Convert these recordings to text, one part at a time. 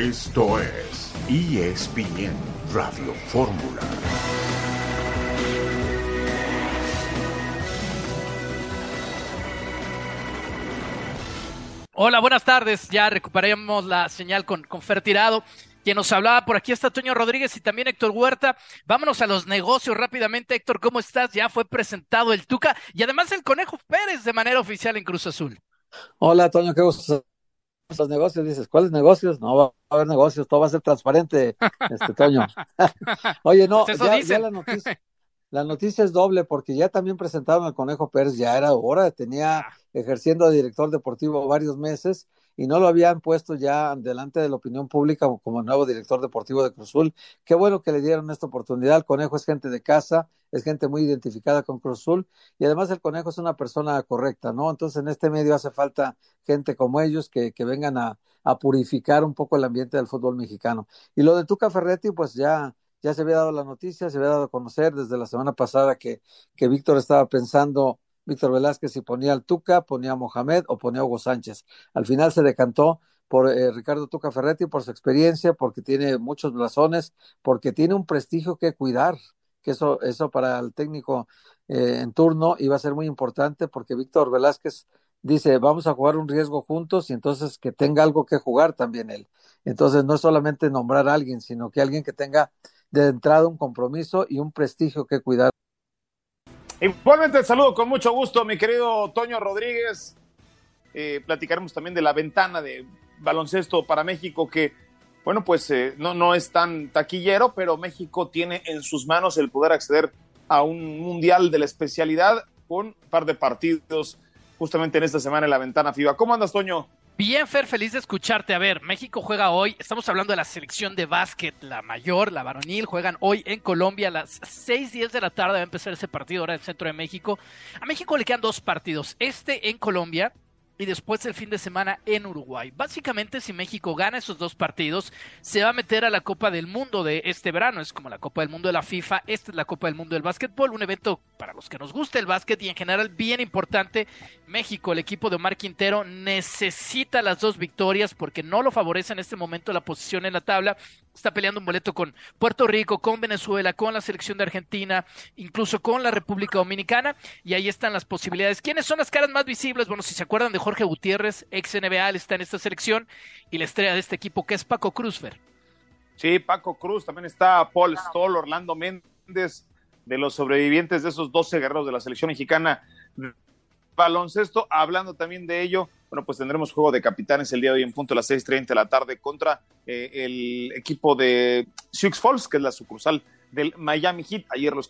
Esto es ESPN Radio Fórmula. Hola, buenas tardes. Ya recuperamos la señal con, con Fer Tirado. Quien nos hablaba por aquí está Toño Rodríguez y también Héctor Huerta. Vámonos a los negocios rápidamente. Héctor, ¿cómo estás? Ya fue presentado el Tuca y además el Conejo Pérez de manera oficial en Cruz Azul. Hola, Toño, qué gusto. Los negocios, dices, ¿cuáles negocios? No va a haber negocios, todo va a ser transparente, este Toño. Oye, no, Pues ya, ya la noticia, la noticia es doble porque ya también presentaron al Conejo Pérez, ya era hora, tenía ejerciendo de director deportivo varios meses y no lo habían puesto ya delante de la opinión pública como, nuevo director deportivo de Cruzul. Qué bueno que le dieron esta oportunidad. El Conejo es gente de casa, es gente muy identificada con Cruzul y además el Conejo es una persona correcta, ¿no? Entonces en este medio hace falta gente como ellos que, que vengan a, a purificar un poco el ambiente del fútbol mexicano. Y lo de Tuca Ferretti, pues ya ya se había dado la noticia, se había dado a conocer desde la semana pasada que, que Víctor estaba pensando, Víctor Velázquez, si ponía al Tuca, ponía a Mohamed o ponía a Hugo Sánchez. Al final se decantó por eh, Ricardo Tuca Ferretti, por su experiencia, porque tiene muchos blasones, porque tiene un prestigio que cuidar, que eso, eso para el técnico eh, en turno iba a ser muy importante, porque Víctor Velázquez dice, vamos a jugar un riesgo juntos y entonces que tenga algo que jugar también él. Entonces no es solamente nombrar a alguien, sino que alguien que tenga de entrada un compromiso y un prestigio que cuidar. Igualmente te saludo con mucho gusto, mi querido Toño Rodríguez. Eh, platicaremos también de la ventana de baloncesto para México, que, bueno, pues eh, no, no es tan taquillero, pero México tiene en sus manos el poder acceder a un mundial de la especialidad con un par de partidos justamente en esta semana en la ventana FIBA. ¿Cómo andas, Toño? Bien, Fer, feliz de escucharte. A ver, México juega hoy, estamos hablando de la selección de básquet, la mayor, la varonil, juegan hoy en Colombia a las 6:10 de la tarde, va a empezar ese partido ahora en el centro de México. A México le quedan dos partidos, este en Colombia y después el fin de semana en Uruguay. Básicamente, si México gana esos dos partidos, se va a meter a la Copa del Mundo de este verano. Es como la Copa del Mundo de la FIFA, esta es la Copa del Mundo del Básquetbol, un evento para los que nos gusta el básquet y en general bien importante. México, el equipo de Omar Quintero, necesita las dos victorias porque no lo favorece en este momento la posición en la tabla. Está peleando un boleto con Puerto Rico, con Venezuela, con la selección de Argentina, incluso con la República Dominicana. Y ahí están las posibilidades. ¿Quiénes son las caras más visibles? Bueno, si se acuerdan de Jorge Gutiérrez, ex NBA, está en esta selección. Y la estrella de este equipo, que es Paco Cruzfer. Sí, Paco Cruz, también está Paul Stoll, Orlando Méndez, de los sobrevivientes de esos 12 guerreros de la selección mexicana baloncesto. Hablando también de ello, bueno, pues tendremos juego de capitanes el día de hoy en punto a las 6:30 de la tarde contra eh, el equipo de Sioux Falls, que es la sucursal del Miami Heat. Ayer los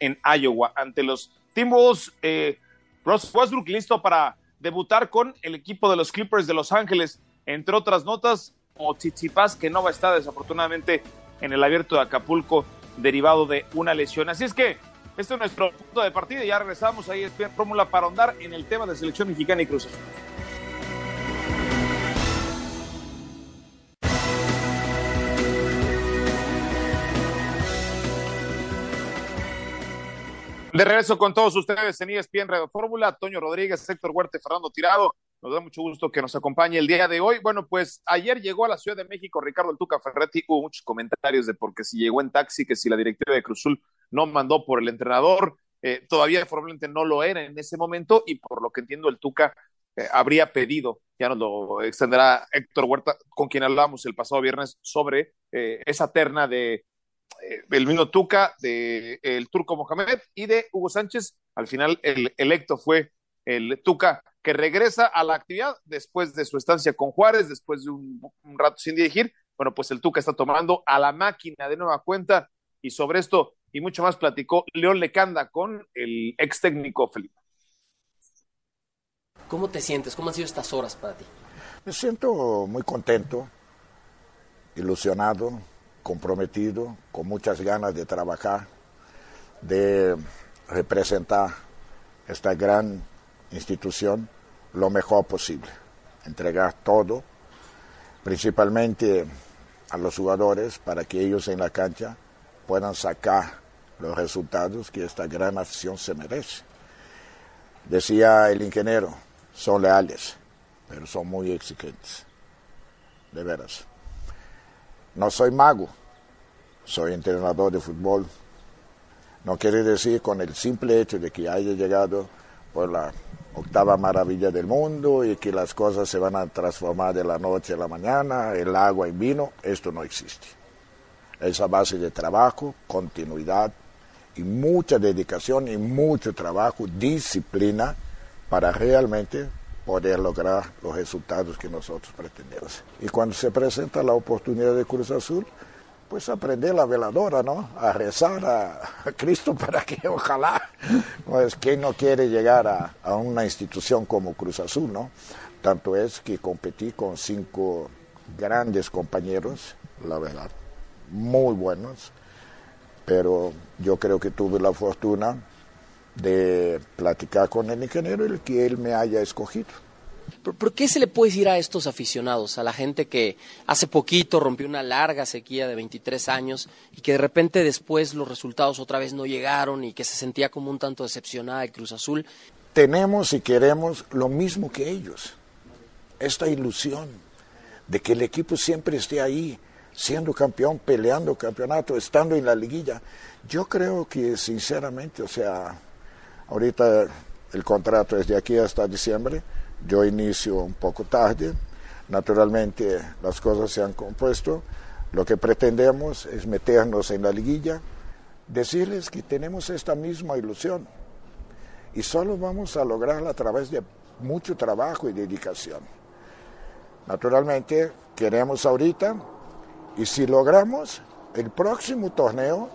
en Iowa ante los Timberwolves. Eh, Ross Westbrook listo para debutar con el equipo de los Clippers de Los Ángeles, entre otras notas, o Tsitsipas, que no va a estar desafortunadamente en el abierto de Acapulco derivado de una lesión. Así es que este es nuestro punto de partida y ya regresamos ahí en Fórmula para ahondar en el tema de selección mexicana y Cruz. De regreso con todos ustedes en ESPN Radio Fórmula, Toño Rodríguez, Héctor Huerta Fernando Tirado. Nos da mucho gusto que nos acompañe el día de hoy. Bueno, pues ayer llegó a la Ciudad de México Ricardo El Tuca Ferretti. Hubo muchos comentarios de por qué si llegó en taxi, que si la directiva de Cruzul no mandó por el entrenador. Eh, todavía probablemente no lo era en ese momento y por lo que entiendo el Tuca eh, habría pedido, ya nos lo extenderá Héctor Huerta, con quien hablábamos el pasado viernes sobre eh, esa terna de el mismo Tuca, de el turco Mohamed y de Hugo Sánchez. Al final el electo fue el Tuca que regresa a la actividad después de su estancia con Juárez, después de un, un rato sin dirigir. Bueno, pues el Tuca está tomando a la máquina de nueva cuenta y sobre esto y mucho más platicó León Lecanda con el ex técnico Felipe. ¿Cómo te sientes? ¿Cómo han sido estas horas para ti? Me siento muy contento, ilusionado, comprometido, con muchas ganas de trabajar, de representar esta gran institución lo mejor posible, entregar todo, principalmente a los jugadores para que ellos en la cancha puedan sacar los resultados que esta gran afición se merece. Decía el ingeniero, son leales, pero son muy exigentes. de veras. No soy mago, soy entrenador de fútbol. No quiere decir con el simple hecho de que haya llegado por la octava maravilla del mundo y que las cosas se van a transformar de la noche a la mañana, el agua en vino, esto no existe. Es a base de trabajo, continuidad y mucha dedicación y mucho trabajo, disciplina para realmente poder lograr los resultados que nosotros pretendemos. Y cuando se presenta la oportunidad de Cruz Azul, pues aprender la veladora, ¿no? A rezar a, Cristo para que ojalá, pues, ¿quién no quiere llegar a, a, una institución como Cruz Azul, ¿no? Tanto es que competí con cinco grandes compañeros, la verdad, muy buenos, pero yo creo que tuve la fortuna de platicar con el ingeniero y que él me haya escogido. ¿Por qué se le puede decir a estos aficionados, a la gente que hace poquito rompió una larga sequía de 23 años y que de repente después los resultados otra vez no llegaron y que se sentía como un tanto decepcionada de Cruz Azul? Tenemos y queremos lo mismo que ellos, esta ilusión de que el equipo siempre esté ahí, siendo campeón, peleando campeonato, estando en la liguilla. Yo creo que sinceramente, o sea, ahorita el contrato es de aquí hasta diciembre yo inicio un poco tarde, naturalmente las cosas se han compuesto, lo que pretendemos es meternos en la liguilla, decirles que tenemos esta misma ilusión y solo vamos a lograrla a través de mucho trabajo y dedicación. Naturalmente queremos ahorita y si logramos el próximo torneo,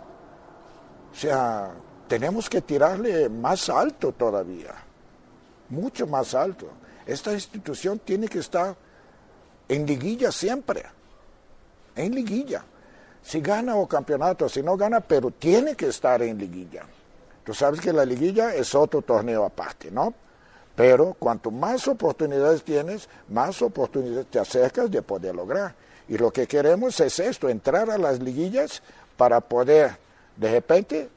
o sea, tenemos que tirarle más alto todavía, mucho más alto. Esta institución tiene que estar en liguilla siempre, en liguilla. Si gana o campeonato, si no gana, pero tiene que estar en liguilla. Tú sabes que la liguilla es otro torneo aparte, ¿no? Pero cuanto más oportunidades tienes, más oportunidades te acercas de poder lograr. Y lo que queremos es esto, entrar a las liguillas para poder, de repente,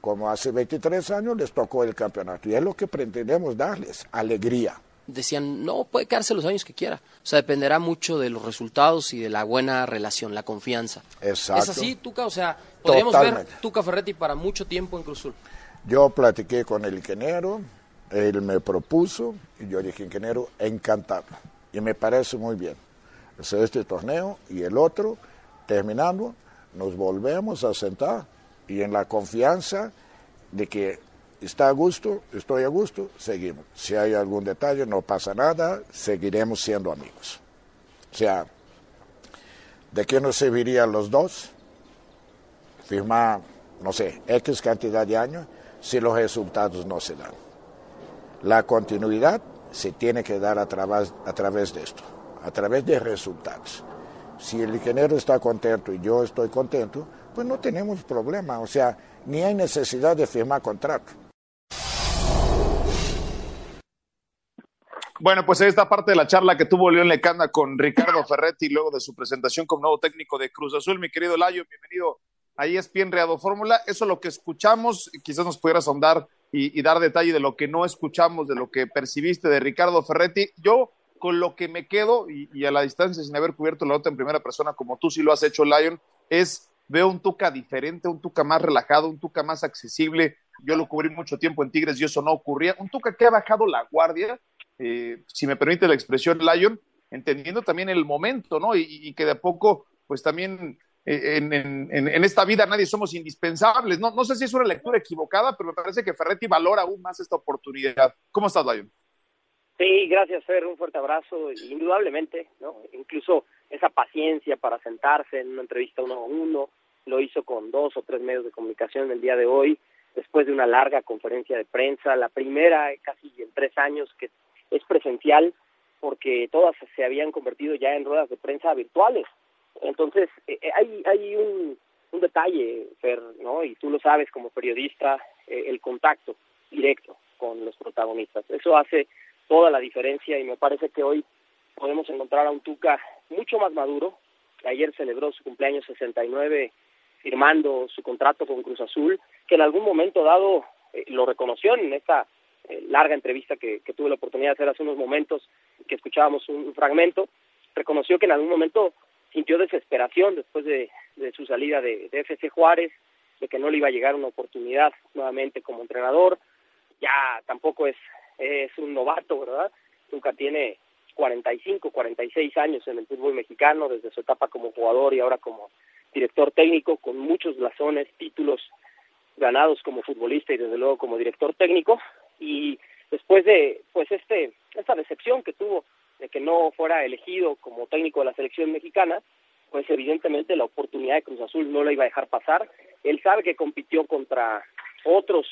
como hace 23 años les tocó el campeonato. Y es lo que pretendemos darles, alegría decían, no, puede quedarse los años que quiera. O sea, dependerá mucho de los resultados y de la buena relación, la confianza. Exacto. ¿Es así, Tuca? O sea, podríamos ver Tuca Ferretti para mucho tiempo en Cruzul. Yo platiqué con el ingeniero, él me propuso, y yo dije, ingeniero, encantado. Y me parece muy bien. este torneo y el otro, terminando, nos volvemos a sentar y en la confianza de que está a gusto, estoy a gusto, seguimos. Si hay algún detalle, no pasa nada, seguiremos siendo amigos. O sea, ¿de qué nos serviría los dos? Firmar, no sé, X cantidad de años si los resultados no se dan. La continuidad se tiene que dar a través, a través de esto, a través de resultados. Si el ingeniero está contento y yo estoy contento, pues no tenemos problema, o sea, ni hay necesidad de firmar contrato. Bueno, pues esta parte de la charla que tuvo León Lecanda con Ricardo Ferretti luego de su presentación como nuevo técnico de Cruz Azul. Mi querido Layo, bienvenido a ESPN Reado Fórmula. Eso es lo que escuchamos, quizás nos pudieras ahondar y, dar detalle de lo que no escuchamos, de lo que percibiste de Ricardo Ferretti. Yo con lo que me quedo y, a la distancia sin haber cubierto la nota en primera persona como tú sí lo has hecho, Lion, es veo un Tuca diferente, un Tuca más relajado, un Tuca más accesible. Yo lo cubrí mucho tiempo en Tigres y eso no ocurría. Un Tuca que ha bajado la guardia eh, si me permite la expresión, Lion, entendiendo también el momento, ¿no? Y, que de a poco, pues también eh, en, esta vida nadie somos indispensables. No, no sé si es una lectura equivocada, pero me parece que Ferretti valora aún más esta oportunidad. ¿Cómo estás, Lion? Sí, gracias, Fer. Un fuerte abrazo. Indudablemente, ¿no? Incluso esa paciencia para sentarse en una entrevista uno a uno, lo hizo con dos o tres medios de comunicación el día de hoy, después de una larga conferencia de prensa, la primera casi en tres años que es presencial porque todas se habían convertido ya en ruedas de prensa virtuales. Entonces, eh, eh, hay, hay un, un detalle, ¿no? Y tú lo sabes como periodista, eh, el contacto directo con los protagonistas. Eso hace toda la diferencia y me parece que hoy podemos encontrar a un Tuca mucho más maduro, que ayer celebró su cumpleaños 69 firmando su contrato con Cruz Azul, que en algún momento dado lo reconoció en esta eh, larga entrevista que, tuve la oportunidad de hacer hace unos momentos, que escuchábamos un, fragmento, reconoció que en algún momento sintió desesperación después de, su salida de, de, FC Juárez, de que no le iba a llegar una oportunidad nuevamente como entrenador. Ya tampoco es, es un novato, ¿verdad? Nunca tiene 45, 46 años en el fútbol mexicano, desde su etapa como jugador y ahora como director técnico, con muchos blasones, títulos ganados como futbolista y desde luego como director técnico. Y después de pues este esta decepción que tuvo de que no fuera elegido como técnico de la selección mexicana, pues evidentemente la oportunidad de Cruz Azul no la iba a dejar pasar. Él sabe que compitió contra otros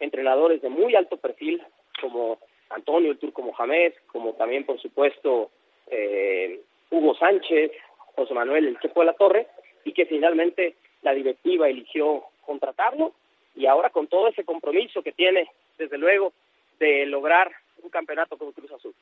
entrenadores de muy alto perfil, como Antonio el Turco Mohamed, como también por supuesto eh, Hugo Sánchez, José Manuel el Chepo de la Torre, y que finalmente la directiva eligió contratarlo y ahora con todo ese compromiso que tiene, desde luego, de lograr un campeonato con Cruz Azul.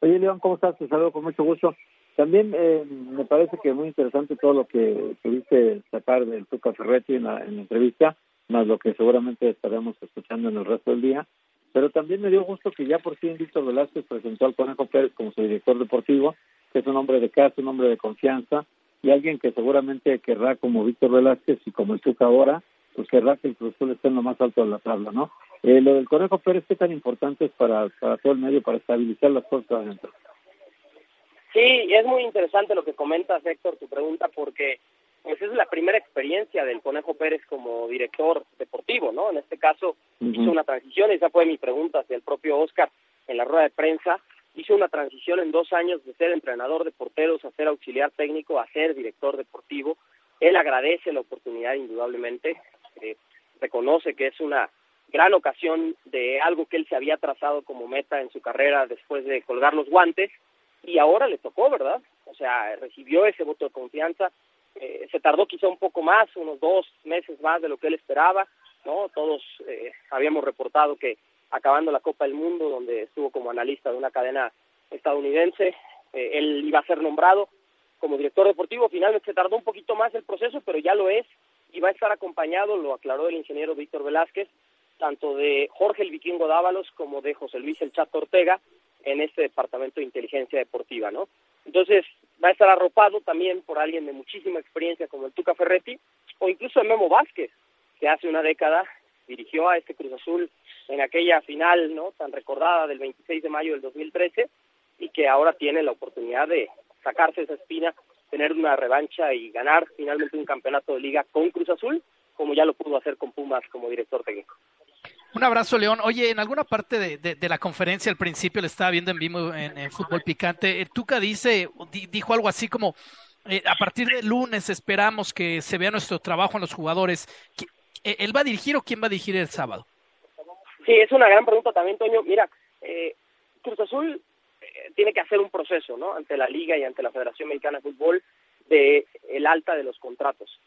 Oye, León, ¿cómo estás? Te saludo con mucho gusto. También eh, me parece que es muy interesante todo lo que pudiste sacar del Tuca Ferretti en la, en la entrevista, más lo que seguramente estaremos escuchando en el resto del día. Pero también me dio gusto que ya por fin Víctor Velázquez presentó al Conejo Pérez como su director deportivo, que es un hombre de casa, un hombre de confianza y alguien que seguramente querrá, como Víctor Velázquez y como el Tuca ahora, pues querrá que el Cruz esté en lo más alto de la tabla, ¿no? Eh, lo del Conejo Pérez, ¿qué tan importante es para, para todo el medio, para estabilizar las cosas adentro? Sí, es muy interesante lo que comentas, Héctor, tu pregunta, porque pues es la primera experiencia del Conejo Pérez como director deportivo, ¿no? En este caso hizo una transición, esa fue mi pregunta hacia el propio Oscar en la rueda de prensa, hizo una transición en dos años de ser entrenador de porteros a ser auxiliar técnico a ser director deportivo. Él agradece la oportunidad indudablemente, eh, reconoce que es una gran ocasión de algo que él se había trazado como meta en su carrera después de colgar los guantes y ahora le tocó, ¿verdad? O sea, recibió ese voto de confianza, eh, se tardó quizá un poco más, unos dos meses más de lo que él esperaba, ¿no? Todos eh, habíamos reportado que acabando la Copa del Mundo, donde estuvo como analista de una cadena estadounidense, eh, él iba a ser nombrado como director deportivo, finalmente se tardó un poquito más el proceso, pero ya lo es, y va a estar acompañado, lo aclaró el ingeniero Víctor Velázquez, tanto de Jorge el Vikingo Dávalos como de José Luis el Chato Ortega en este departamento de inteligencia deportiva, ¿no? Entonces va a estar arropado también por alguien de muchísima experiencia como el Tuca Ferretti o incluso el Memo Vázquez, que hace una década dirigió a este Cruz Azul en aquella final, ¿no? Tan recordada del 26 de mayo del 2013 y que ahora tiene la oportunidad de sacarse esa espina, tener una revancha y ganar finalmente un campeonato de liga con Cruz Azul, como ya lo pudo hacer con Pumas como director técnico. Un abrazo, León. Oye, en alguna parte de, la conferencia al principio le estaba viendo en vivo en, Fútbol Picante. El Tuca dice, dijo algo así como, eh, a partir del lunes esperamos que se vea nuestro trabajo en los jugadores. Eh, ¿Él va a dirigir o quién va a dirigir el sábado? Sí, es una gran pregunta también, Toño. Mira, eh, Cruz Azul tiene que hacer un proceso, ¿no? Ante la Liga y ante la Federación Mexicana de Fútbol de el alta de los contratos.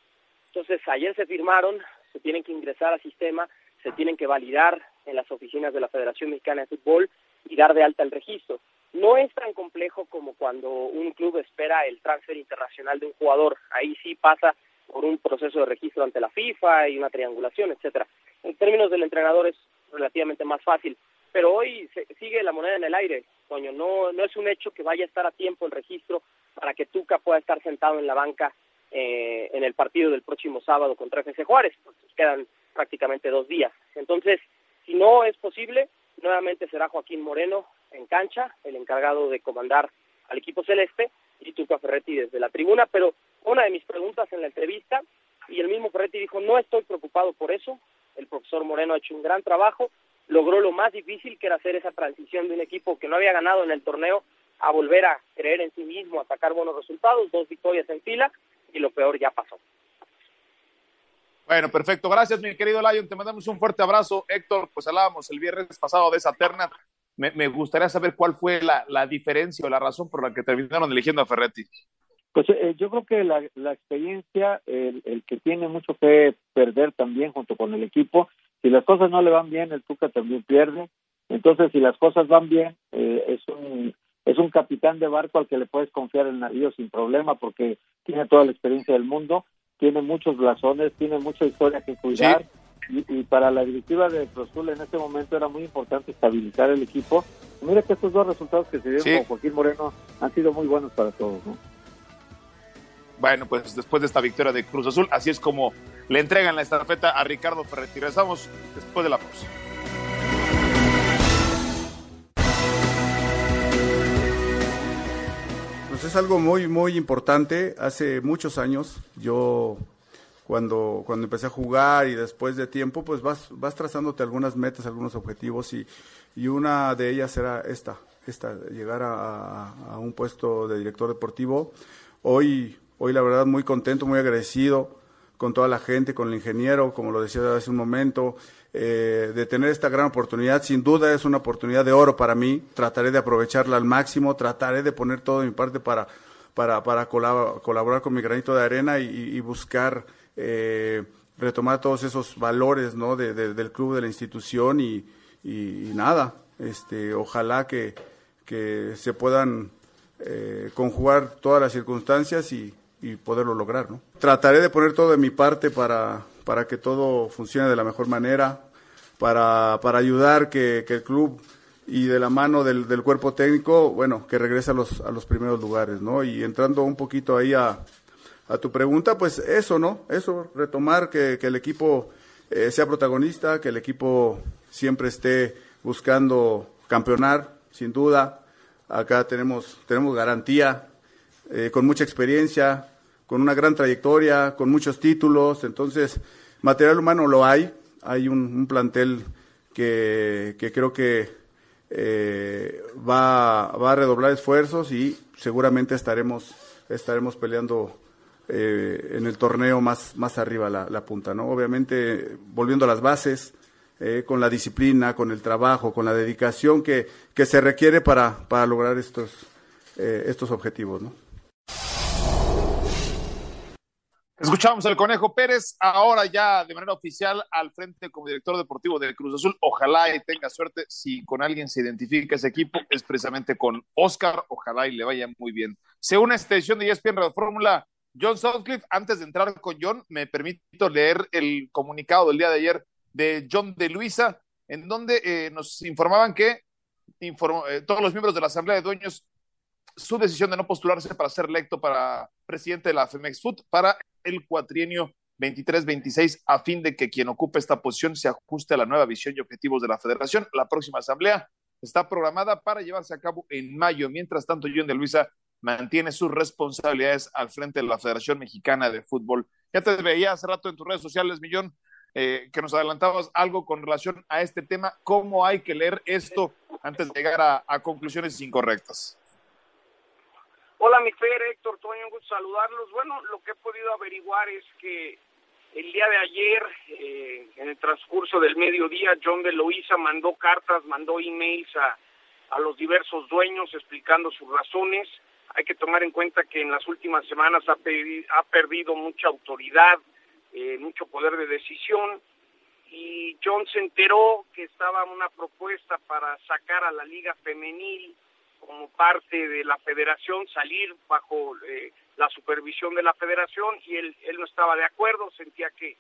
Entonces, ayer se firmaron, se tienen que ingresar al sistema se tienen que validar en las oficinas de la Federación Mexicana de Fútbol y dar de alta el registro. No es tan complejo como cuando un club espera el transfer internacional de un jugador. Ahí sí pasa por un proceso de registro ante la FIFA y una triangulación, etcétera. En términos del entrenador es relativamente más fácil, pero hoy se, sigue la moneda en el aire, coño, no no es un hecho que vaya a estar a tiempo el registro para que Tuca pueda estar sentado en la banca eh, en el partido del próximo sábado contra FC Juárez. Pues quedan prácticamente dos días. Entonces, si no es posible, nuevamente será Joaquín Moreno en cancha, el encargado de comandar al equipo celeste, y Tuca Ferretti desde la tribuna, pero una de mis preguntas en la entrevista, y el mismo Ferretti dijo, no estoy preocupado por eso, el profesor Moreno ha hecho un gran trabajo, logró lo más difícil que era hacer esa transición de un equipo que no había ganado en el torneo a volver a creer en sí mismo, a sacar buenos resultados, dos victorias en fila, y lo peor ya pasó. Bueno, perfecto. Gracias, mi querido Lion. Te mandamos un fuerte abrazo. Héctor, pues hablábamos el viernes pasado de esa terna. Me, gustaría saber cuál fue la, diferencia o la razón por la que terminaron eligiendo a Ferretti. Pues eh, yo creo que la, experiencia, el, que tiene mucho que perder también junto con el equipo, si las cosas no le van bien, el Tuca también pierde. Entonces, si las cosas van bien, eh, es un es un capitán de barco al que le puedes confiar el navío sin problema porque tiene toda la experiencia del mundo tiene muchos blasones, tiene mucha historia que cuidar y, para la directiva de Cruzul en ese momento era muy importante estabilizar el equipo. Mira que estos dos resultados que se dieron con Joaquín Moreno han sido muy buenos para todos, ¿no? Bueno, pues después de esta victoria de Cruz Azul, así es como le entregan la estafeta a Ricardo Ferretti. Regresamos después de la pausa. Pues es algo muy, muy importante. Hace muchos años yo cuando, cuando empecé a jugar y después de tiempo, pues vas, vas trazándote algunas metas, algunos objetivos y, y una de ellas era esta, esta llegar a, a, un puesto de director deportivo. Hoy, hoy la verdad muy contento, muy agradecido con toda la gente, con el ingeniero, como lo decía hace un momento, eh, de tener esta gran oportunidad. Sin duda es una oportunidad de oro para mí. Trataré de aprovecharla al máximo, trataré de poner todo de mi parte para, para, para colaborar con mi granito de arena y, y buscar eh, retomar todos esos valores ¿no? de, del club, de la institución y, y, nada, este, ojalá que, que se puedan eh, conjugar todas las circunstancias y, y, poderlo lograr. ¿no? Trataré de poner todo de mi parte para, para que todo funcione de la mejor manera, para, para ayudar que, que el club y de la mano del, del, cuerpo técnico, bueno, que regrese a los, a los primeros lugares, ¿no? Y entrando un poquito ahí a, a tu pregunta, pues eso, ¿no? Eso, retomar que, el equipo eh, sea protagonista, que el equipo siempre esté buscando campeonar, sin duda. Acá tenemos, tenemos garantía, eh, con mucha experiencia, con una gran trayectoria, con muchos títulos. Entonces, material humano lo hay. Hay un, plantel que, creo que eh, va, va a redoblar esfuerzos y seguramente estaremos, estaremos peleando eh, en el torneo más, más arriba la, punta, ¿no? Obviamente, volviendo a las bases, eh, con la disciplina, con el trabajo, con la dedicación que, que se requiere para, para lograr estos, eh, estos objetivos, ¿no? Escuchamos al Conejo Pérez, ahora ya de manera oficial al frente como director deportivo de Cruz Azul. Ojalá y tenga suerte. Si con alguien se identifica ese equipo, es precisamente con Oscar. Ojalá y le vaya muy bien. Según esta edición de ESPN Radio Fórmula, John Southcliffe, antes de entrar con John, me permito leer el comunicado del día de ayer de John de Luisa, en donde eh, nos informaban que eh, todos los miembros de la Asamblea de Dueños su decisión de no postularse para ser electo para presidente de la Femex Food para el cuatrienio 23-26 a fin de que quien ocupe esta posición se ajuste a la nueva visión y objetivos de la federación. La próxima asamblea está programada para llevarse a cabo en mayo. Mientras tanto, John de Luisa mantiene sus responsabilidades al frente de la Federación Mexicana de Fútbol. Ya te veía hace rato en tus redes sociales, Millón, eh, que nos adelantabas algo con relación a este tema. ¿Cómo hay que leer esto antes de llegar a, conclusiones incorrectas? Hola, mi Fer, Héctor, Toño, un gusto saludarlos. Bueno, lo que he podido averiguar es que el día de ayer, eh, en el transcurso del mediodía, John de Loíza mandó cartas, mandó emails a, a los diversos dueños explicando sus razones hay que tomar en cuenta que en las últimas semanas ha, ha perdido mucha autoridad, eh, mucho poder de decisión y John se enteró que estaba una propuesta para sacar a la liga femenil como parte de la federación, salir bajo eh, la supervisión de la federación y él, él no estaba de acuerdo, sentía que,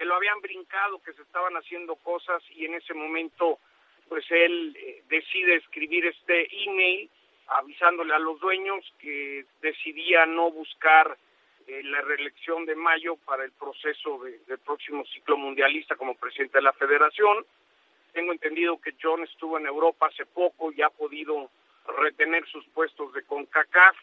lo habían brincado, que se estaban haciendo cosas y en ese momento pues él eh, decide escribir este email avisándole a los dueños que decidía no buscar eh, la reelección de Mayo para el proceso del próximo ciclo mundialista como presidente de la federación. Tengo entendido que John estuvo en Europa hace poco y ha podido retener sus puestos de CONCACAF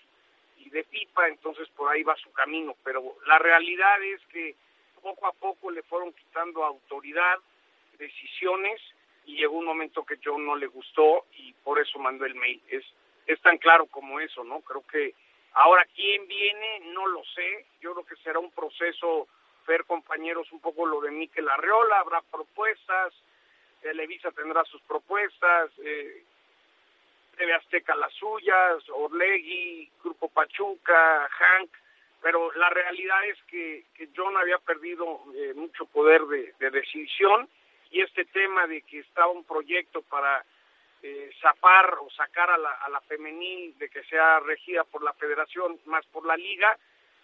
y de pipa, entonces por ahí va su camino. Pero la realidad es que poco a poco le fueron quitando autoridad, decisiones, y llegó un momento que John no le gustó y por eso mandó el mail. Es es tan claro como eso, ¿no? Creo que ahora quién viene, no lo sé. Yo creo que será un proceso, ver compañeros, un poco lo de Miquel Arreola, habrá propuestas, Televisa tendrá sus propuestas, eh, TV Azteca las suyas, Orlegui, Grupo Pachuca, Hank, pero la realidad es que, que John había perdido eh, mucho poder de, de decisión y este tema de que estaba un proyecto para eh, o sacar a la, a la femenil de que sea regida por la federación más por la liga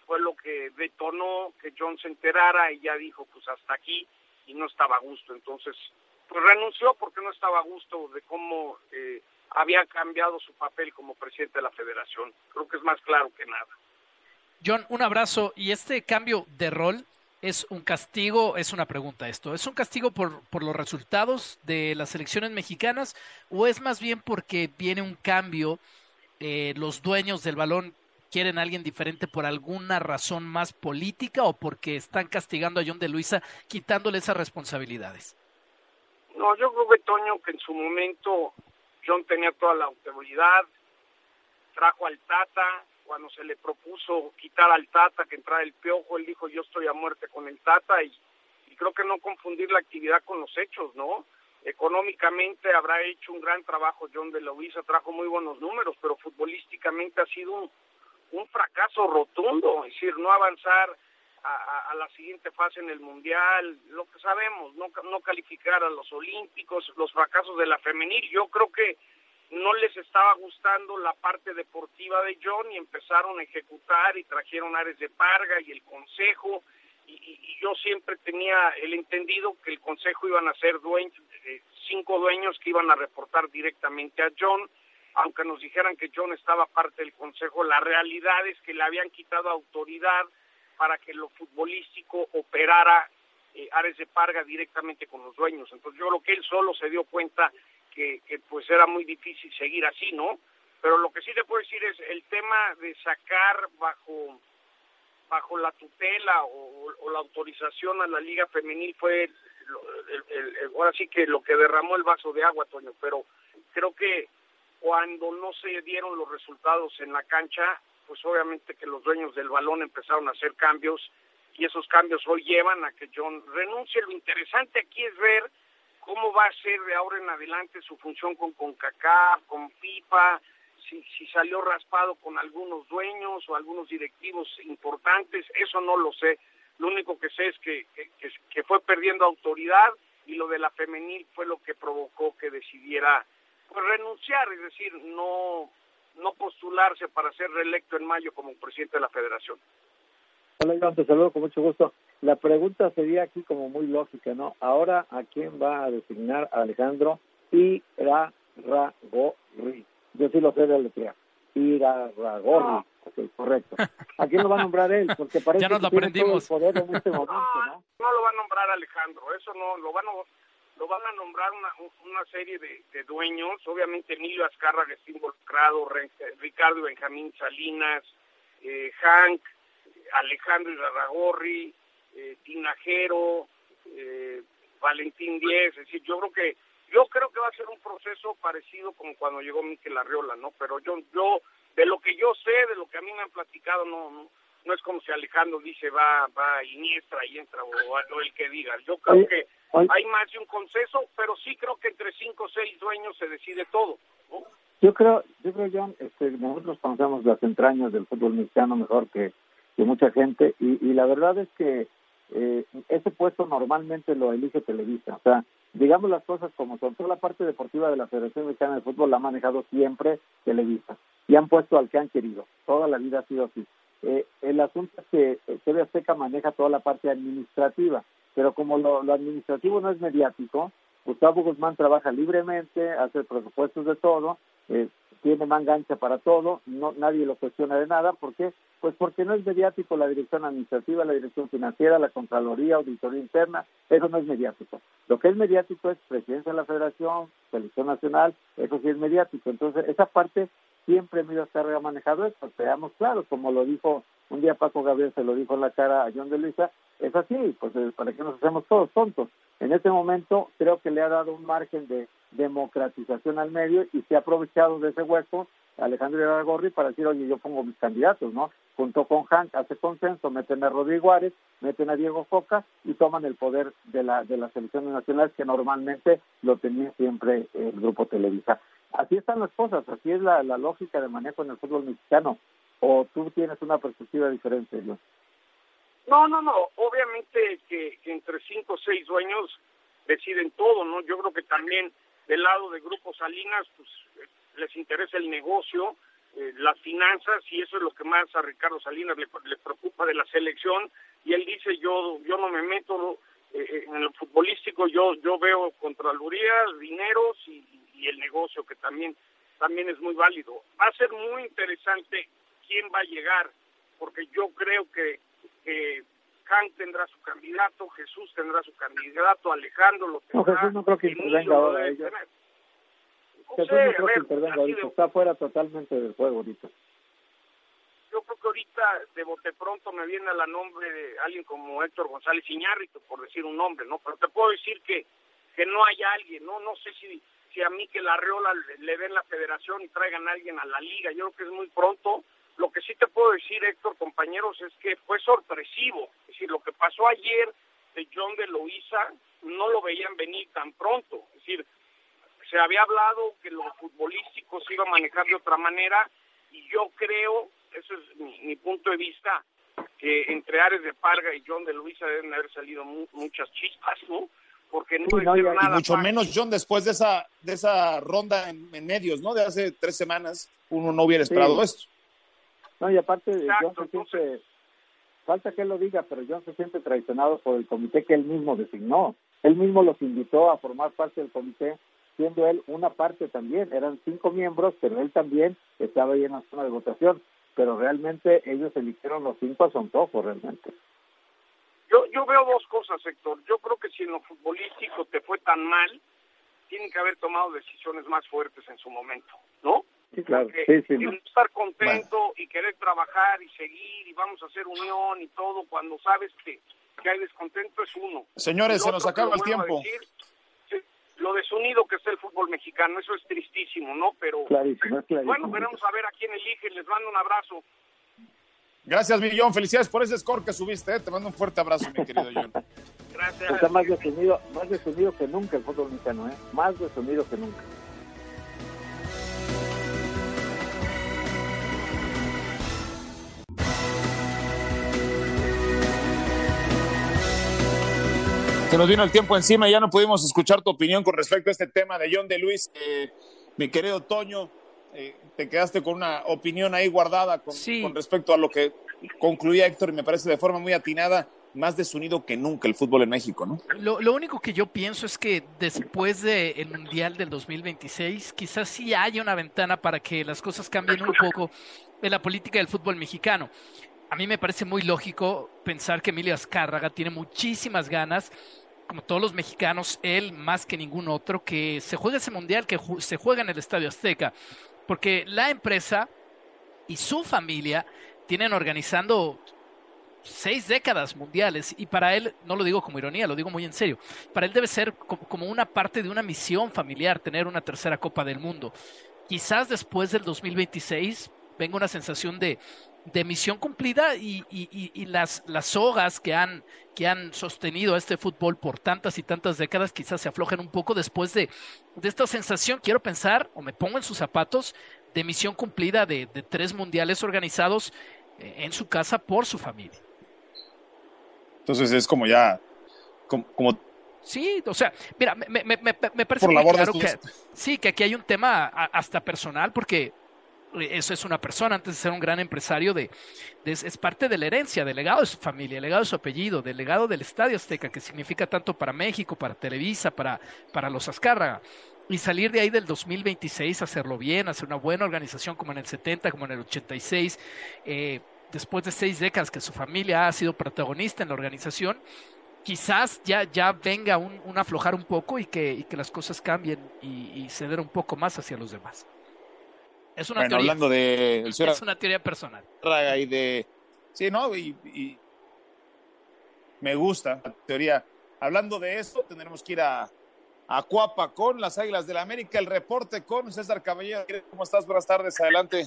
fue lo que detonó que John se enterara y ya dijo pues hasta aquí y no estaba a gusto. Entonces, pues renunció porque no estaba a gusto de cómo eh, había cambiado su papel como presidente de la federación. Creo que es más claro que nada. John, un abrazo. ¿Y este cambio de rol es un castigo? Es una pregunta esto. ¿Es un castigo por, por los resultados de las elecciones mexicanas o es más bien porque viene un cambio? Eh, los dueños del balón quieren a alguien diferente por alguna razón más política o porque están castigando a John de Luisa quitándole esas responsabilidades? No, yo creo que Toño, que en su momento John tenía toda la autoridad, trajo al Tata, cuando se le propuso quitar al Tata, que entrara el piojo, él dijo yo estoy a muerte con el Tata y, creo que no confundir la actividad con los hechos, ¿no? Económicamente habrá hecho un gran trabajo John de Luisa, trajo muy buenos números, pero futbolísticamente ha sido un fracaso rotundo, es decir, no avanzar a, la siguiente fase en el Mundial, lo que sabemos, no, no calificar a los Olímpicos, los fracasos de la femenil. Yo creo que no les estaba gustando la parte deportiva de John y empezaron a ejecutar y trajeron Ares de Parga y el Consejo. Y, yo siempre tenía el entendido que el Consejo iban a ser dueños, eh, cinco dueños que iban a reportar directamente a John aunque nos dijeran que John estaba parte del Consejo, la realidad es que le habían quitado autoridad para que lo futbolístico operara eh, Ares de Parga directamente con los dueños. Entonces yo creo que él solo se dio cuenta que, que pues era muy difícil seguir así, ¿no? Pero lo que sí le puedo decir es el tema de sacar bajo bajo la tutela o, la autorización a la liga femenil fue ahora sí que lo que derramó el vaso de agua, Toño, pero creo que cuando no se dieron los resultados en la cancha, pues obviamente que los dueños del balón empezaron a hacer cambios y esos cambios hoy llevan a que John renuncie. Lo interesante aquí es ver cómo va a ser de ahora en adelante su función con CONCACAF, con FIFA, si, si salió raspado con algunos dueños o algunos directivos importantes, eso no lo sé. Lo único que sé es que, que, que fue perdiendo autoridad y lo de la femenil fue lo que provocó que decidiera pues, renunciar, es decir, no, no postularse para ser reelecto en mayo como presidente de la federación. Hola Iván, te saludo con mucho gusto. La pregunta sería aquí como muy lógica, ¿no? Ahora, ¿a quién va a designar a Alejandro Irarragorri? Yo sí lo sé de letrea. Irarragorri. Ok, correcto. ¿A quién lo va a nombrar él? Porque parece ya nos que aprendimos. Tiene todo el poder en este momento, ¿no? No lo va a nombrar Alejandro, eso no, lo van a lo van a nombrar una, una serie de, dueños, obviamente Emilio Azcárraga está involucrado, Ricardo Benjamín Salinas, eh, Hank, Alejandro Irarragorri, eh, Tinajero, eh, Valentín Díez, es decir, yo creo que yo creo que va a ser un proceso parecido como cuando llegó Miquel Arriola, ¿no? Pero yo yo de lo que yo sé, de lo que a mí me han platicado, no no, no es como si Alejandro dice va va Iniestra y entra o, el que diga. Yo creo que hay más de un consenso, pero sí creo que entre cinco o seis dueños se decide todo. Yo creo, yo creo, John, este, nosotros conocemos las entrañas del fútbol mexicano mejor que, que mucha gente y, y la verdad es que eh, ese puesto normalmente lo elige Televisa. O sea, digamos las cosas como son. Toda la parte deportiva de la Federación Mexicana de Fútbol la ha manejado siempre Televisa y han puesto al que han querido. Toda la vida ha sido así. Eh, el asunto es que eh, TV Azteca maneja toda la parte administrativa pero como lo, administrativo no es mediático, Gustavo Guzmán trabaja libremente, hace presupuestos de todo, eh, tiene mangancha para todo, no nadie lo cuestiona de nada, ¿por qué? Pues porque no es mediático la dirección administrativa, la dirección financiera, la Contraloría, Auditoría Interna, eso no es mediático. Lo que es mediático es Presidencia de la Federación, Selección Nacional, eso sí es mediático. Entonces, esa parte siempre Emilio Azcárraga ha manejado esto, seamos claros, como lo dijo un día Paco Gabriel, se lo dijo en la cara a John de Luisa, es así, pues eh, para que nos hacemos todos tontos. En este momento creo que le ha dado un margen de democratización al medio y se ha aprovechado de ese hueco Alejandro Gorri para decir, oye, yo pongo mis candidatos, ¿no? Junto con Hank hace consenso, meten a Rodrigo Árez, meten a Diego Foca y toman el poder de, la, de las elecciones nacionales que normalmente lo tenía siempre el Grupo Televisa. Así están las cosas, así es la, la lógica de manejo en el fútbol mexicano. ¿O tú tienes una perspectiva diferente, Dios? No, no, no. Obviamente que, entre cinco o seis dueños deciden todo, ¿no? Yo creo que también del lado de Grupo Salinas, pues les interesa el negocio, eh, las finanzas, y eso es lo que más a Ricardo Salinas le, preocupa de la selección. Y él dice, yo, yo no me meto, eh, en el futbolístico yo yo veo contralorías, dineros y, y, el negocio que también también es muy válido. Va a ser muy interesante quién va a llegar, porque yo creo que, que Hank tendrá su candidato, Jesús tendrá su candidato, Alejandro lo tendrá. No, Jesús no creo que intervenga ahora. Jesús no creo que intervenga ahorita, está fuera totalmente del juego ahorita yo creo que ahorita de bote pronto me viene a la nombre de alguien como Héctor González Iñárritu, por decir un nombre, ¿no? Pero te puedo decir que, que no hay alguien, ¿no? No sé si, si a mí que la Reola le, den la federación y traigan a alguien a la liga, yo creo que es muy pronto. Lo que sí te puedo decir, Héctor, compañeros, es que fue sorpresivo. Es decir, lo que pasó ayer de John de Loíza no lo veían venir tan pronto. Es decir, se había hablado que lo futbolístico se iba a manejar de otra manera y yo creo eso es mi, punto de vista, que entre Ares de Parga y John de Luisa deben haber salido muchas chispas, ¿no? Porque no, nada. mucho menos John después de esa de esa ronda en, medios, ¿no? De hace tres semanas, uno no hubiera esperado esto. No, y aparte, John se siente, falta que él lo diga, pero John se siente traicionado por el comité que él mismo designó. Él mismo los invitó a formar parte del comité siendo él una parte también, eran cinco miembros, pero él también estaba ahí en la zona de votación pero realmente ellos eligieron los cinco a su antojo, realmente. Yo, yo veo dos cosas, Héctor. Yo creo que si en lo futbolístico te fue tan mal, tienen que haber tomado decisiones más fuertes en su momento, ¿no? Sí, claro. sí, sí, estar contento y querer trabajar y seguir y vamos a hacer unión y todo cuando sabes que, que hay descontento es uno. Señores, se nos acaba el tiempo lo desunido que está el fútbol mexicano, eso es tristísimo, ¿no? Pero bueno, veremos a ver a quién elige, les mando un abrazo. Gracias, Millón, felicidades por ese score que subiste, ¿eh? te mando un fuerte abrazo, mi querido John. Gracias. Está más desunido, más desunido que nunca el fútbol mexicano, ¿eh? Más desunido que nunca. Se nos vino el tiempo encima y ya no pudimos escuchar tu opinión con respecto a este tema de John de Luis. Eh, mi querido Toño, eh, te quedaste con una opinión ahí guardada con, respecto a lo que concluía Héctor y me parece de forma muy atinada más desunido que nunca el fútbol en México, ¿no? Lo, lo único que yo pienso es que después del Mundial del 2026, quizás sí haya una ventana para que las cosas cambien un poco en la política del fútbol mexicano. A mí me parece muy lógico pensar que Emilio Azcárraga tiene muchísimas ganas como todos los mexicanos, él más que ningún otro, que se juegue ese mundial, que se juega en el Estadio Azteca, porque la empresa y su familia tienen organizando seis décadas mundiales y para él, no lo digo como ironía, lo digo muy en serio, para él debe ser como una parte de una misión familiar tener una tercera Copa del Mundo. Quizás después del 2026 venga una sensación de de misión cumplida y, y, las, las sogas que han, que han sostenido a este fútbol por tantas y tantas décadas quizás se aflojen un poco después de, de esta sensación, quiero pensar, o me pongo en sus zapatos, de misión cumplida de, de tres mundiales organizados eh, en su casa por su familia. Entonces es como ya, como, Sí, o sea, mira, me, me, me, me parece muy claro que sí, que aquí hay un tema hasta personal, porque eso es una persona, antes de ser un gran empresario, de, es, parte de la herencia, del legado de su familia, del legado de su apellido, del legado del Estadio Azteca, que significa tanto para México, para Televisa, para, para los Azcárraga. Y salir de ahí del 2026, hacerlo bien, hacer una buena organización como en el 70, como en el 86, eh, después de seis décadas que su familia ha sido protagonista en la organización, quizás ya, ya venga un, aflojar un poco y que, y que las cosas cambien y, y ceder un poco más hacia los demás. Es una teoría. hablando de es una teoría personal. Y de sí, no, y, me gusta la teoría. Hablando de eso, tendremos que ir a, a Cuapa con las Águilas del la América. El reporte con César Caballero. ¿Cómo estás? Buenas tardes, adelante.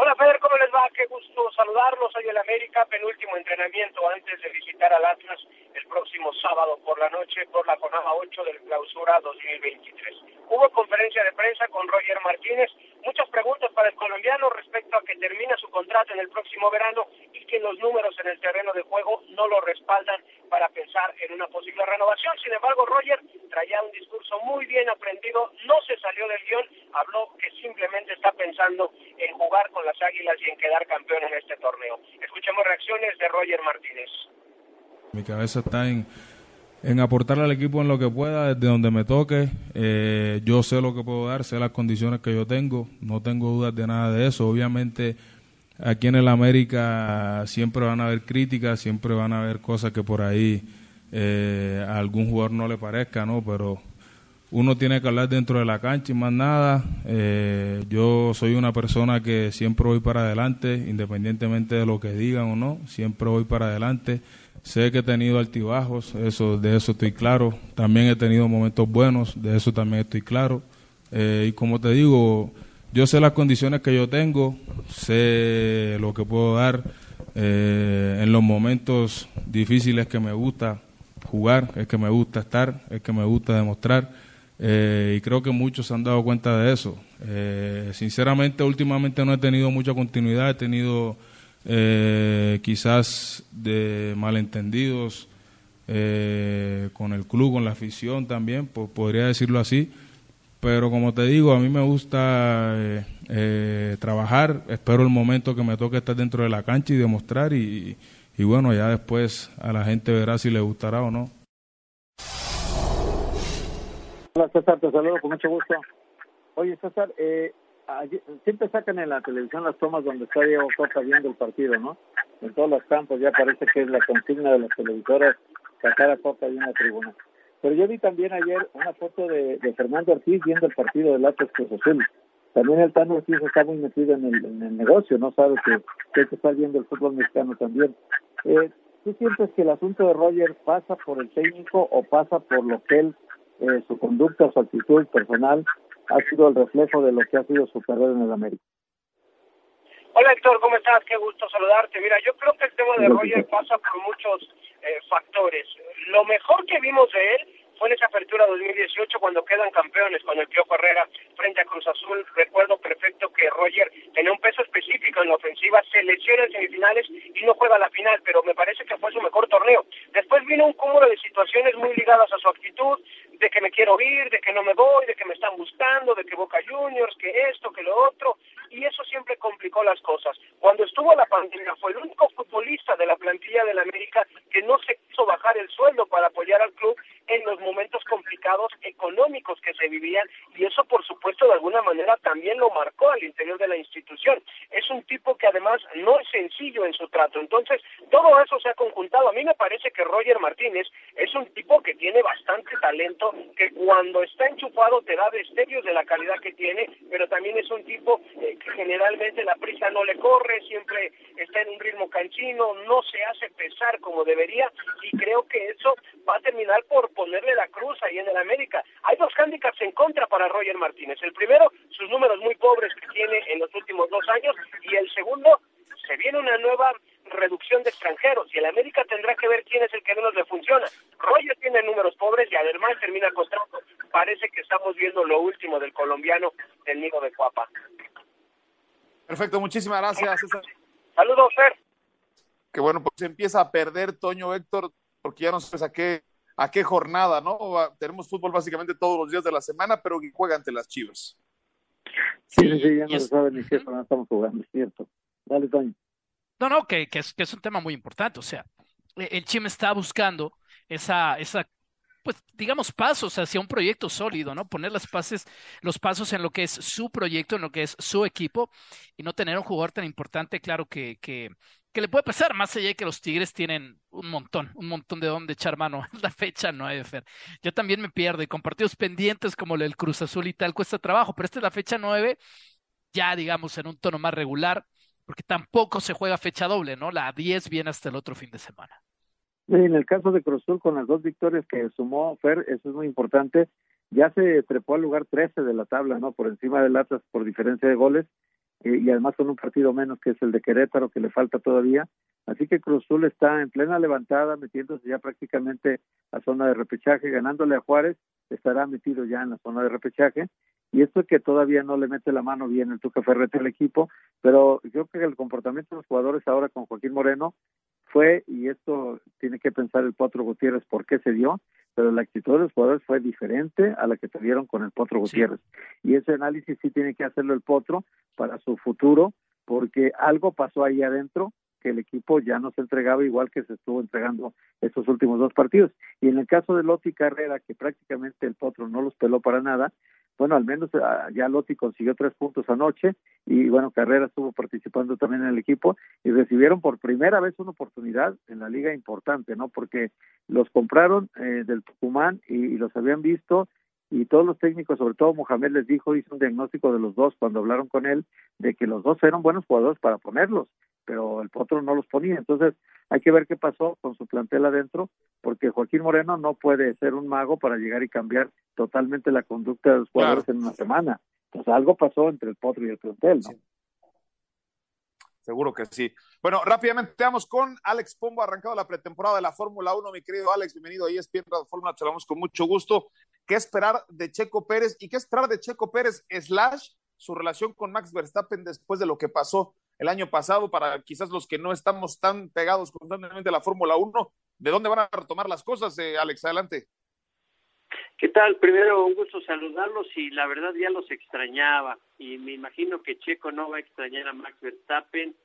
Hola, Fer, ¿cómo les va? Qué gusto saludarlos. Soy el América, penúltimo entrenamiento antes de visitar al Atlas el próximo sábado por la noche por la jornada 8 del clausura 2023. Hubo conferencia de prensa con Roger Martínez, muchas preguntas para el colombiano respecto a que termina su contrato en el próximo verano y que los números en el terreno de juego no lo respaldan para pensar en una posible renovación. Sin embargo, Roger traía un discurso muy bien aprendido, no se salió del guion, habló que simplemente está pensando en jugar con las Águilas y en quedar campeón en este torneo. Escuchemos reacciones de Roger Martínez. Mi cabeza está en, en aportarle al equipo en lo que pueda, desde donde me toque. Eh, yo sé lo que puedo dar, sé las condiciones que yo tengo, no tengo dudas de nada de eso. Obviamente, aquí en el América siempre van a haber críticas, siempre van a haber cosas que por ahí eh, a algún jugador no le parezca, ¿no? Pero uno tiene que hablar dentro de la cancha y más nada. Eh, yo soy una persona que siempre voy para adelante, independientemente de lo que digan o no, siempre voy para adelante. Sé que he tenido altibajos, eso, de eso estoy claro. También he tenido momentos buenos, de eso también estoy claro. Eh, y como te digo, yo sé las condiciones que yo tengo, sé lo que puedo dar eh, en los momentos difíciles que me gusta jugar, es que me gusta estar, es que me gusta demostrar. Eh, y creo que muchos se han dado cuenta de eso. sinceramente, últimamente no he tenido mucha continuidad, he tenido eh, quizás de malentendidos eh, con el club, con la afición también, podría decirlo así. Pero como te digo, a mí me gusta eh, trabajar, espero el momento que me toque estar dentro de la cancha y demostrar y, y bueno, ya después a la gente verá si le gustará o no. Hola César, te saludo con mucho gusto. Oye César, eh, siempre sacan en la televisión las tomas donde está Diego Coca viendo el partido, ¿no? En todos los campos ya parece que es la consigna de las televisoras sacar a ahí en la tribuna. Pero yo vi también ayer una foto de, Fernando Ortiz viendo el partido del Atlas Cruz Azul. También el Tano Ortiz está muy metido en el, en el negocio, ¿no? Sabe que, que hay que estar viendo el fútbol mexicano también. Eh, ¿Tú sientes que el asunto de Roger pasa por el técnico o pasa por lo que él, eh, su conducta, su actitud personal ha sido el reflejo de lo que ha sido su carrera en el América. Hola Héctor, ¿cómo estás? Qué gusto saludarte. Mira, yo creo que el tema de Roger pasa por muchos eh, factores. Lo mejor que vimos de él fue en esa apertura 2018 cuando quedan campeones con el Piojo Herrera frente a Cruz Azul. Recuerdo perfecto que Roger tenía un peso específico en la ofensiva, se lesiona en semifinales y no juega la final, pero me parece que fue su mejor torneo. Después vino un cúmulo de situaciones muy ligadas a su actitud, de que me quiero ir, de que no me voy, de que me están buscando, de que Boca Juniors, que esto, que lo otro, y eso siempre complicó las cosas. Cuando estuvo la pandemia fue el único futbolista de la plantilla del América que no se quiso bajar el sueldo para apoyar al club en los momentos complicados económicos que se vivían y eso por supuesto de alguna manera también lo marcó al interior de la institución. Es un tipo que además no es sencillo en su trato. Entonces, todo eso se ha conjuntado. A mí me parece que Roger Martínez es un tipo que tiene bastante talento, que cuando está enchufado te da destellos de la calidad que tiene, pero también es un tipo eh, que generalmente la prisa no le corre, siempre está en un ritmo canchino, no se hace pesar como debería y creo que eso va a terminar por ponerle la cruz ahí en el América. Hay dos hándicaps en contra para Roger Martínez. El primero, sus números muy pobres que tiene en los últimos dos años y el segundo, se viene una nueva reducción de extranjeros y el América tendrá que ver quién es el que menos le funciona. Roger tiene números pobres y además termina contrato. Parece que estamos viendo lo último del colombiano del Nido de Cuapa. Perfecto, muchísimas gracias. Saludos, Fer. Que bueno, pues empieza a perder Toño Héctor, porque ya no sé a qué, a qué jornada, ¿no? Tenemos fútbol básicamente todos los días de la semana, pero juega ante las Chivas. Sí, sí, sí, ya no saben ni qué no estamos jugando, es cierto. Dale, Toño. No, no, que, que, es, que es un tema muy importante. O sea, e, el Chim está buscando esa, esa pues digamos pasos hacia un proyecto sólido, ¿no? Poner las pases, los pasos en lo que es su proyecto, en lo que es su equipo y no tener un jugador tan importante, claro que, que, que le puede pasar, más allá de que los Tigres tienen un montón, un montón de dónde echar mano. La fecha no hay Fer. Yo también me pierdo y con partidos pendientes como el Cruz Azul y tal cuesta trabajo, pero esta es la fecha nueve, ya digamos en un tono más regular, porque tampoco se juega fecha doble, ¿no? La 10 viene hasta el otro fin de semana. En el caso de Cruzul, con las dos victorias que sumó Fer, eso es muy importante, ya se trepó al lugar 13 de la tabla, ¿no? Por encima del Atlas por diferencia de goles eh, y además con un partido menos que es el de Querétaro que le falta todavía. Así que Cruzul está en plena levantada, metiéndose ya prácticamente a zona de repechaje, ganándole a Juárez, estará metido ya en la zona de repechaje. Y esto es que todavía no le mete la mano bien el Tuca Ferrete al equipo, pero yo creo que el comportamiento de los jugadores ahora con Joaquín Moreno fue, y esto tiene que pensar el Potro Gutiérrez por qué se dio, pero la actitud de los jugadores fue diferente a la que tuvieron con el Potro Gutiérrez. Y ese análisis sí tiene que hacerlo el Potro para su futuro, porque algo pasó ahí adentro que el equipo ya no se entregaba igual que se estuvo entregando estos últimos dos partidos. Y en el caso de Lotti Carrera, que prácticamente el Potro no los peló para nada, bueno, al menos ah, ya Lotti consiguió tres puntos anoche y bueno, Carrera estuvo participando también en el equipo y recibieron por primera vez una oportunidad en la liga importante, ¿no? Porque los compraron eh, del Tucumán y, los habían visto y todos los técnicos, sobre todo Mohamed les dijo, hizo un diagnóstico de los dos cuando hablaron con él, de que los dos eran buenos jugadores para ponerlos, pero el Potro no los ponía. Entonces hay que ver qué pasó con su plantel adentro, porque Joaquín Moreno no puede ser un mago para llegar y cambiar totalmente la conducta de los jugadores en una semana. Entonces algo pasó entre el Potro y el plantel, ¿no? Seguro que sí. Bueno, rápidamente vamos con Alex Pombo, arrancado la pretemporada de la Fórmula 1. Mi querido Alex, bienvenido a ESPN Fórmula, te hablamos con mucho gusto. ¿Qué esperar de Checo Pérez y qué esperar de Checo Pérez slash su relación con Max Verstappen después de lo que pasó el año pasado para quizás los que no estamos tan pegados constantemente a la Fórmula 1? ¿De dónde van a retomar las cosas, eh, Alex? Adelante. ¿Qué tal? Primero, un gusto saludarlos y la verdad ya los extrañaba y me imagino que Checo no va a extrañar a Max Verstappen,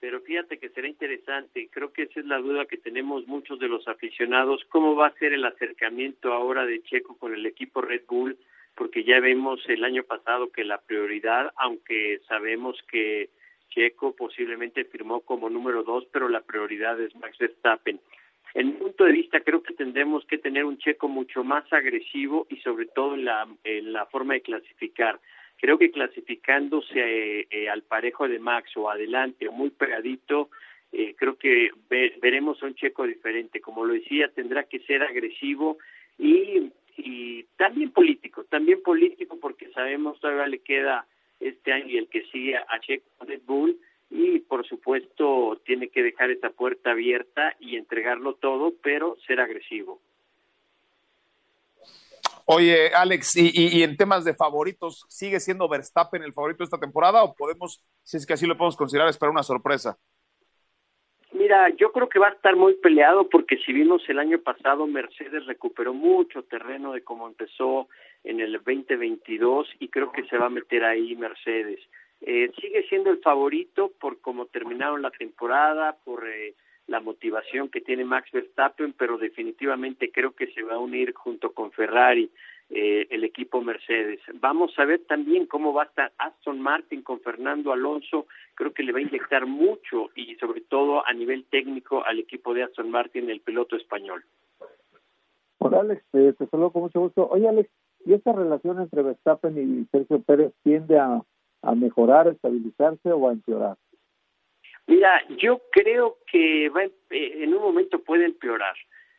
pero fíjate que será interesante, creo que esa es la duda que tenemos muchos de los aficionados, cómo va a ser el acercamiento ahora de Checo con el equipo Red Bull, porque ya vemos el año pasado que la prioridad, aunque sabemos que Checo posiblemente firmó como número dos, pero la prioridad es Max Verstappen. En mi punto de vista, creo que tendremos que tener un checo mucho más agresivo y sobre todo en la, en la forma de clasificar. Creo que clasificándose eh, eh, al parejo de Max o adelante o muy pegadito, eh, creo que veremos a un checo diferente. Como lo decía, tendrá que ser agresivo y, y también político, también político porque sabemos todavía le queda este año y el que sigue a Checo Red Bull y por supuesto tiene que dejar esa puerta abierta y entregarlo todo, pero ser agresivo. Oye, Alex, y, y, en temas de favoritos, ¿sigue siendo Verstappen el favorito de esta temporada o podemos, si es que así lo podemos considerar, esperar una sorpresa? Mira, yo creo que va a estar muy peleado porque si vimos el año pasado, Mercedes recuperó mucho terreno de cómo empezó en el 2022 y creo que se va a meter ahí Mercedes. Eh, sigue siendo el favorito por cómo terminaron la temporada, por eh, la motivación que tiene Max Verstappen, pero definitivamente creo que se va a unir junto con Ferrari eh, el equipo Mercedes. Vamos a ver también cómo va a estar Aston Martin con Fernando Alonso. Creo que le va a inyectar mucho y sobre todo a nivel técnico al equipo de Aston Martin, el piloto español. Hola Alex, te saludo con mucho gusto. Oye Alex, ¿y esta relación entre Verstappen y Sergio Pérez tiende a a mejorar, a estabilizarse o a empeorar? Mira, yo creo que va, en un momento puede empeorar.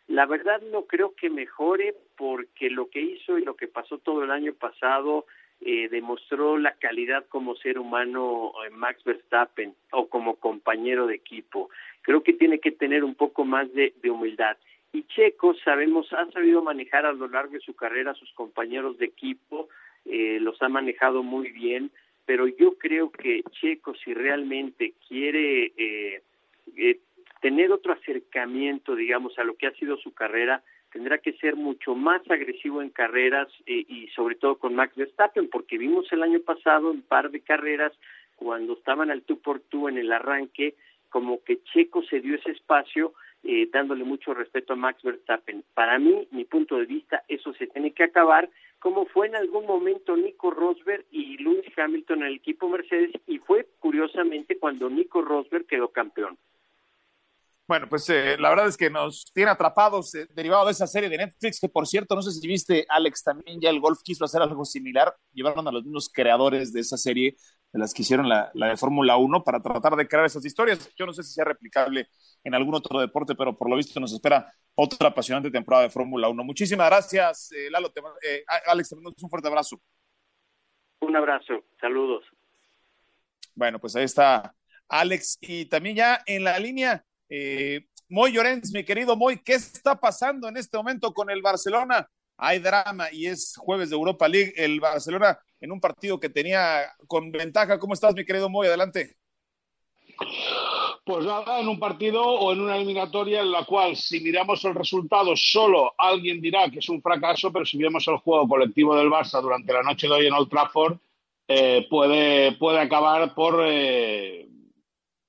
La verdad no creo que mejore porque lo que hizo y lo que pasó todo el año pasado eh, demostró la calidad como ser humano eh, Max Verstappen o como compañero de equipo. Creo que tiene que tener un poco más de humildad. Y Checo, sabemos, ha sabido manejar a lo largo de su carrera a sus compañeros de equipo, eh, los ha manejado muy bien pero yo creo que Checo, si realmente quiere eh, eh, tener otro acercamiento, digamos, a lo que ha sido su carrera, tendrá que ser mucho más agresivo en carreras eh, y sobre todo con Max Verstappen, porque vimos el año pasado un par de carreras cuando estaban al tú por tú en el arranque, como que Checo se dio ese espacio eh, dándole mucho respeto a Max Verstappen. Para mí, mi punto de vista, eso se tiene que acabar, como fue en algún momento Nico Rosberg y Lewis Hamilton en el equipo Mercedes, y fue curiosamente cuando Nico Rosberg quedó campeón. Bueno, pues eh, la verdad es que nos tiene atrapados eh, derivado de esa serie de Netflix, que por cierto, no sé si viste, Alex, también ya el golf quiso hacer algo similar, llevaron a los mismos creadores de esa serie, de las que hicieron la, la de Fórmula 1, para tratar de crear esas historias. Yo no sé si sea replicable en algún otro deporte, pero por lo visto nos espera otra apasionante temporada de Fórmula 1. Muchísimas gracias, eh, Lalo. Eh, Alex, te mando un fuerte abrazo. Un abrazo, saludos. Bueno, pues ahí está Alex. Y también ya en la línea, eh, Moy Llorens, mi querido Moy, ¿qué está pasando en este momento con el Barcelona? Hay drama y es jueves de Europa League. El Barcelona en un partido que tenía con ventaja. ¿Cómo estás, mi querido Moy? Adelante. Pues nada, en un partido o en una eliminatoria en la cual si miramos el resultado solo alguien dirá que es un fracaso, pero si vemos el juego colectivo del Barça durante la noche de hoy en Old Trafford, eh, puede, puede acabar por, eh,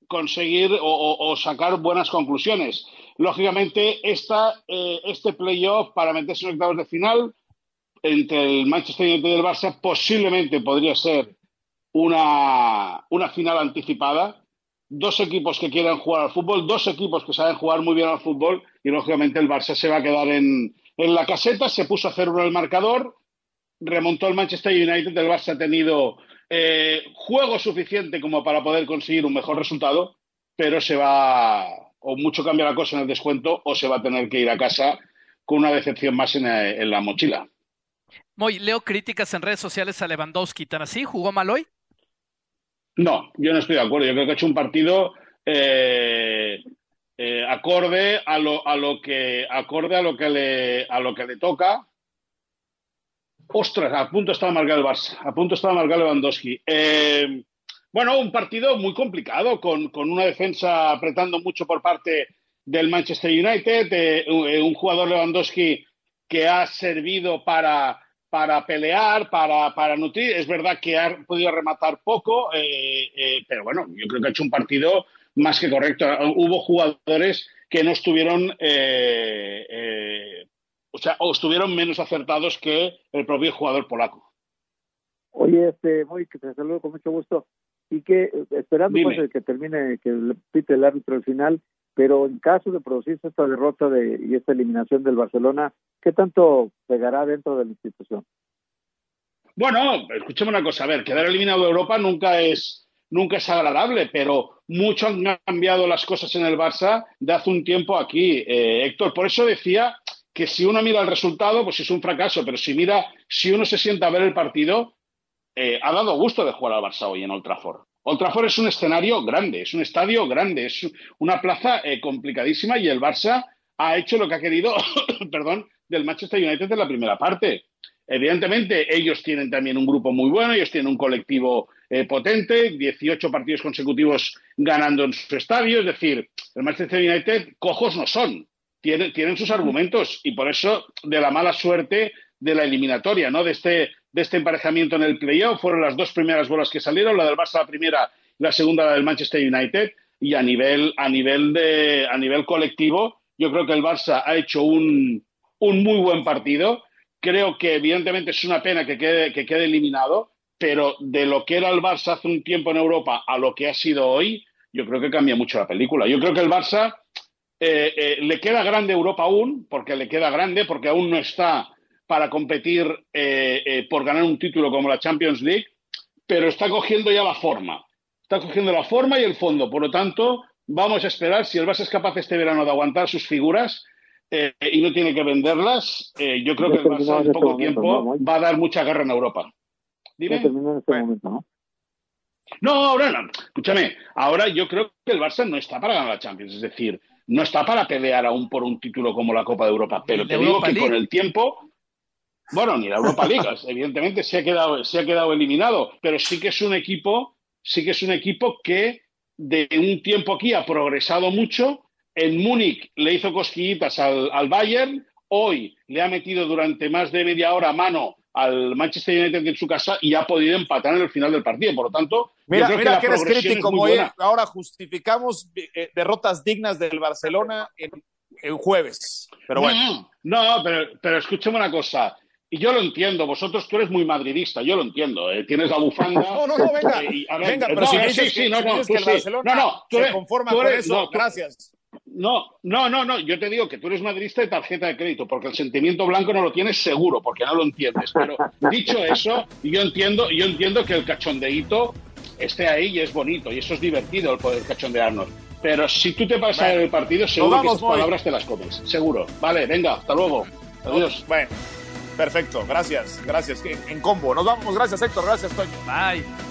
conseguir o, sacar buenas conclusiones. Lógicamente, esta, eh, este playoff para meterse en octavos de final entre el Manchester United y el Barça posiblemente podría ser una, una final anticipada. Dos equipos que quieran jugar al fútbol, dos equipos que saben jugar muy bien al fútbol y lógicamente el Barça se va a quedar en, en la caseta, se puso a hacer uno el marcador, remontó el Manchester United, el Barça ha tenido eh, juego suficiente como para poder conseguir un mejor resultado, pero se va, o mucho cambia la cosa en el descuento, o se va a tener que ir a casa con una decepción más en, eh, la mochila. Moy, leo críticas en redes sociales a Lewandowski, ¿tan así? ¿Jugó mal hoy? No, yo no estoy de acuerdo. Yo creo que ha hecho un partido eh, acorde a lo, a lo que acorde a lo que le a lo que le toca Ostras, a punto estaba marcado el Barça, a punto estaba marcado Lewandowski. Eh, bueno, un partido muy complicado, con, una defensa apretando mucho por parte del Manchester United, eh, eh, un, jugador Lewandowski que ha servido para, para pelear, para, para, nutrir. Es verdad que ha podido rematar poco, pero bueno, yo creo que ha hecho un partido más que correcto. Hubo jugadores que no estuvieron o sea, o estuvieron menos acertados que el propio jugador polaco. Oye, este, muy que te saludo con mucho gusto y que esperando pues, que termine, que pite el árbitro al final, pero en caso de producirse esta derrota de, y esta eliminación del Barcelona, ¿qué tanto pegará dentro de la institución? Bueno, escúchame una cosa, a ver, quedar eliminado de Europa nunca es nunca es agradable, pero mucho han cambiado las cosas en el Barça de hace un tiempo aquí, eh, Héctor. Por eso decía que si uno mira el resultado, pues es un fracaso, pero si mira, si uno se sienta a ver el partido, eh, ha dado gusto de jugar al Barça hoy en Old Trafford. Old Trafford es un escenario grande, es un estadio grande, es una plaza eh, complicadísima y el Barça ha hecho lo que ha querido, perdón, del Manchester United en la primera parte. Evidentemente, ellos tienen también un grupo muy bueno, ellos tienen un colectivo eh, potente, 18 partidos consecutivos ganando en su estadio, es decir, el Manchester United cojos no son tienen, sus argumentos y por eso de la mala suerte de la eliminatoria, ¿no? De este, de este emparejamiento en el playoff fueron las dos primeras bolas que salieron, la del Barça la primera y la segunda la del Manchester United y a nivel a nivel de a nivel colectivo yo creo que el Barça ha hecho un, un muy buen partido. Creo que evidentemente es una pena que quede, que quede eliminado, pero de lo que era el Barça hace un tiempo en Europa a lo que ha sido hoy, yo creo que cambia mucho la película. Yo creo que el Barça eh, eh, le queda grande Europa aún, porque le queda grande, porque aún no está para competir eh, por ganar un título como la Champions League, pero está cogiendo ya la forma. Está cogiendo la forma y el fondo. Por lo tanto, vamos a esperar si el Barça es capaz este verano de aguantar sus figuras y no tiene que venderlas. yo creo que el Barça en poco tiempo va a dar mucha guerra en Europa. Dime. Este ¿no? No, ahora no. Escúchame, ahora yo creo que el Barça no está para ganar la Champions. Es decir, no está para pelear aún por un título como la Copa de Europa, pero te digo que con el tiempo, bueno, ni la Europa League, evidentemente se ha quedado, se ha quedado eliminado, pero sí que es un equipo, sí que es un equipo que de un tiempo aquí ha progresado mucho. En Múnich le hizo cosquillitas al, al Bayern, hoy le ha metido durante más de media hora mano al Manchester United en su casa y ha podido empatar en el final del partido. Por lo tanto, mira, mira que, eres crítico, como ahora justificamos eh, derrotas dignas del Barcelona en, jueves. Pero bueno. No, pero, pero escúchame una cosa. Y yo lo entiendo, vosotros tú eres muy madridista, yo lo entiendo, ¿eh? tienes la bufanda. No, no, no, venga, venga, pero si dices, que, no, no, el Barcelona no, no, tú eres, se conforma con eso, gracias. No, no, no, no. Yo te digo que tú eres madridista de tarjeta de crédito, porque el sentimiento blanco no lo tienes seguro, porque no lo entiendes. Pero dicho eso, yo entiendo, yo entiendo que el cachondeíto esté ahí y es bonito, y eso es divertido el poder cachondearnos. Pero si tú te pasas el partido, seguro que esas palabras te las comes. Seguro. Vale, venga, hasta luego. Adiós. Bueno, perfecto. Gracias, gracias. En, combo. Nos vamos. Gracias, Héctor. Gracias, Toño. Bye.